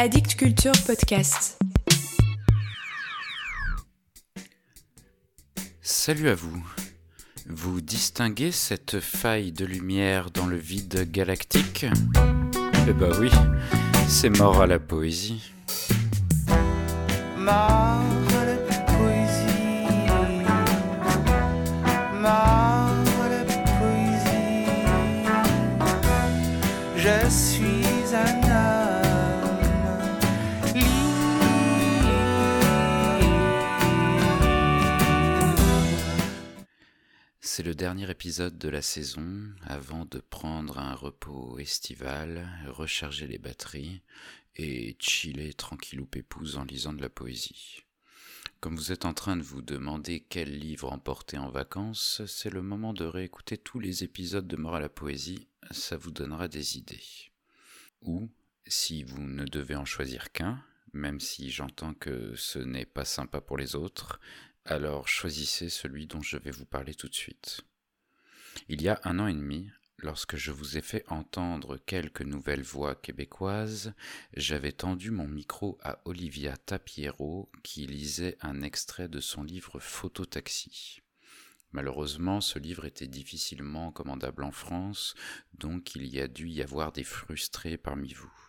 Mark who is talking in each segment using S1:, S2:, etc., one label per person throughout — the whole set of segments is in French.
S1: Addict Culture Podcast.
S2: Salut à vous. Vous distinguez cette faille de lumière dans le vide galactique? Eh bah oui, c'est mort à la poésie.
S3: Mort à la poésie. Mort à la poésie. Je suis un
S2: C'est le dernier épisode de la saison avant de prendre un repos estival, recharger les batteries et chiller tranquillou pépouze en lisant de la poésie. Comme vous êtes en train de vous demander quel livre emporter en vacances, c'est le moment de réécouter tous les épisodes de Mort à la poésie, ça vous donnera des idées. Ou, si vous ne devez en choisir qu'un, même si j'entends que ce n'est pas sympa pour les autres, alors choisissez celui dont je vais vous parler tout de suite. Il y a un an et demi, lorsque je vous ai fait entendre quelques nouvelles voix québécoises, j'avais tendu mon micro à Olivia Tapiero qui lisait un extrait de son livre Phototaxi. Malheureusement, ce livre était difficilement commandable en France, donc il y a dû y avoir des frustrés parmi vous.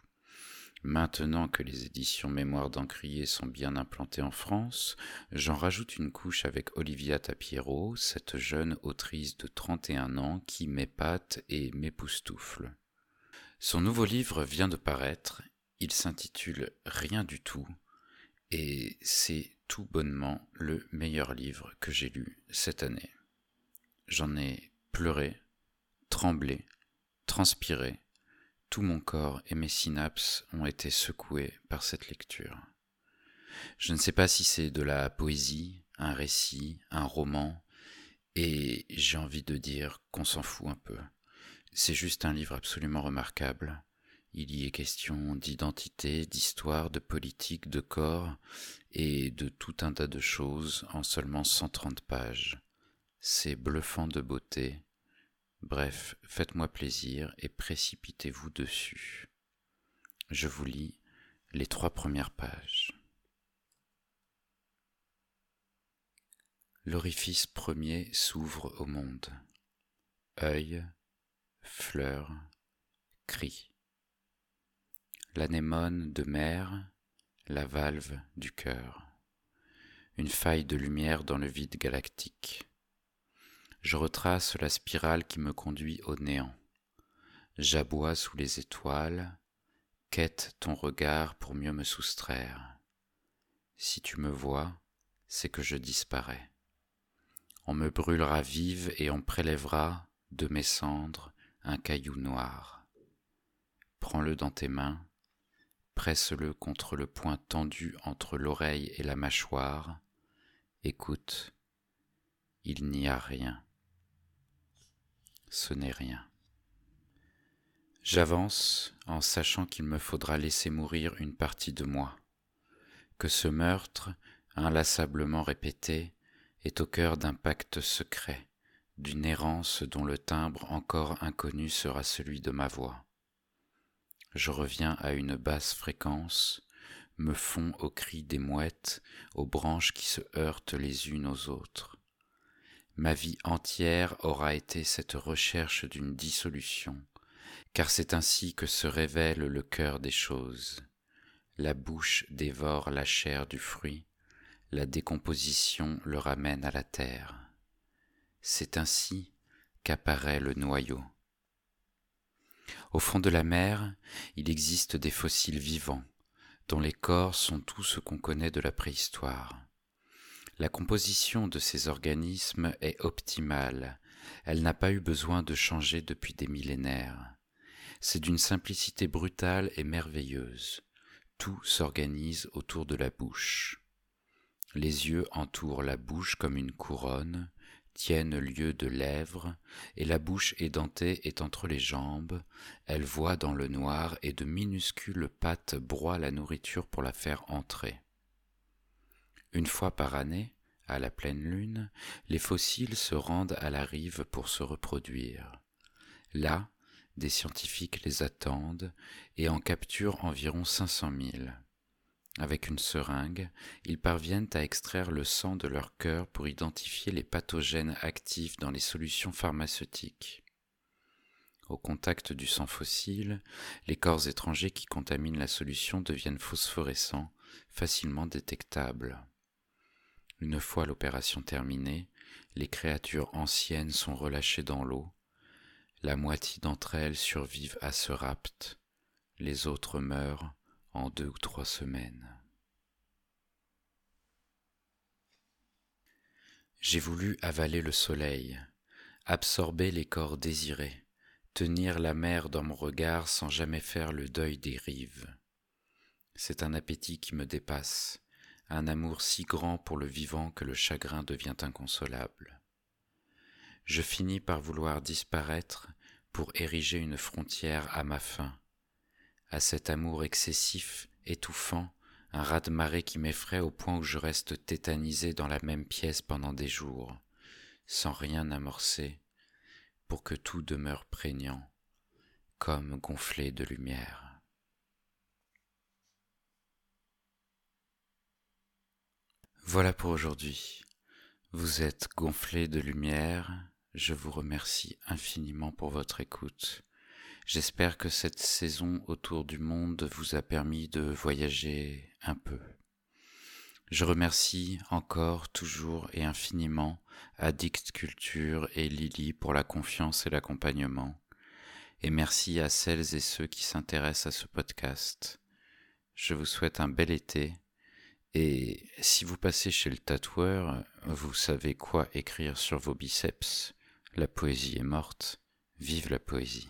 S2: Maintenant que les éditions Mémoire d'Encrier sont bien implantées en France, j'en rajoute une couche avec Olivia Tapiero, cette jeune autrice de 31 ans qui m'épate et m'époustoufle. Son nouveau livre vient de paraître, il s'intitule Rien du tout, et c'est tout bonnement le meilleur livre que j'ai lu cette année. J'en ai pleuré, tremblé, transpiré, tout mon corps et mes synapses ont été secoués par cette lecture. Je ne sais pas si c'est de la poésie, un récit, un roman, et j'ai envie de dire qu'on s'en fout un peu. C'est juste un livre absolument remarquable. Il y est question d'identité, d'histoire, de politique, de corps, et de tout un tas de choses en seulement 130 pages. C'est bluffant de beauté, Bref, faites-moi plaisir et précipitez-vous dessus. Je vous lis les trois premières pages. L'orifice premier s'ouvre au monde. Œil, fleur, cri. L'anémone de mer, la valve du cœur. Une faille de lumière dans le vide galactique je retrace la spirale qui me conduit au néant. J'aboie sous les étoiles, quête ton regard pour mieux me soustraire. Si tu me vois, c'est que je disparais. On me brûlera vive et on prélèvera de mes cendres un caillou noir. Prends-le dans tes mains, presse-le contre le point tendu entre l'oreille et la mâchoire, écoute, il n'y a rien ce n'est rien. J'avance en sachant qu'il me faudra laisser mourir une partie de moi, que ce meurtre, inlassablement répété, est au cœur d'un pacte secret, d'une errance dont le timbre encore inconnu sera celui de ma voix. Je reviens à une basse fréquence, me fonds aux cris des mouettes, aux branches qui se heurtent les unes aux autres. Ma vie entière aura été cette recherche d'une dissolution, car c'est ainsi que se révèle le cœur des choses. La bouche dévore la chair du fruit, la décomposition le ramène à la terre. C'est ainsi qu'apparaît le noyau. Au fond de la mer, il existe des fossiles vivants, dont les corps sont tout ce qu'on connaît de la préhistoire. La composition de ces organismes est optimale, elle n'a pas eu besoin de changer depuis des millénaires. C'est d'une simplicité brutale et merveilleuse. Tout s'organise autour de la bouche. Les yeux entourent la bouche comme une couronne, tiennent lieu de lèvres, et la bouche édentée est entre les jambes, elle voit dans le noir et de minuscules pattes broient la nourriture pour la faire entrer. Une fois par année, à la pleine lune, les fossiles se rendent à la rive pour se reproduire. Là, Des scientifiques les attendent et en capturent environ 500 000. Avec une seringue, ils parviennent à extraire le sang de leur cœur pour identifier les pathogènes actifs dans les solutions pharmaceutiques. Au contact du sang fossile, les corps étrangers qui contaminent la solution deviennent phosphorescents, facilement détectables. Une fois l'opération terminée, les créatures anciennes sont relâchées dans l'eau. La moitié d'entre elles survivent à ce rapt, les autres meurent en deux ou trois semaines. J'ai voulu avaler le soleil, absorber les corps désirés, tenir la mer dans mon regard sans jamais faire le deuil des rives. C'est un appétit qui me dépasse, un amour si grand pour le vivant que le chagrin devient inconsolable. Je finis par vouloir disparaître pour ériger une frontière à ma faim, à cet amour excessif, étouffant, un raz-de-marée qui m'effraie au point où je reste tétanisé dans la même pièce pendant des jours, sans rien amorcer, pour que tout demeure prégnant, comme gonflé de lumière. Voilà pour aujourd'hui. Vous êtes gonflé de lumière. Je vous remercie infiniment pour votre écoute. J'espère que cette saison autour du monde vous a permis de voyager un peu. Je remercie encore, toujours et infiniment Addict Culture et Lily pour la confiance et l'accompagnement. Et merci à celles et ceux qui s'intéressent à ce podcast. Je vous souhaite un bel été et si vous passez chez le tatoueur, vous savez quoi écrire sur vos biceps. La poésie est morte. Vive la poésie.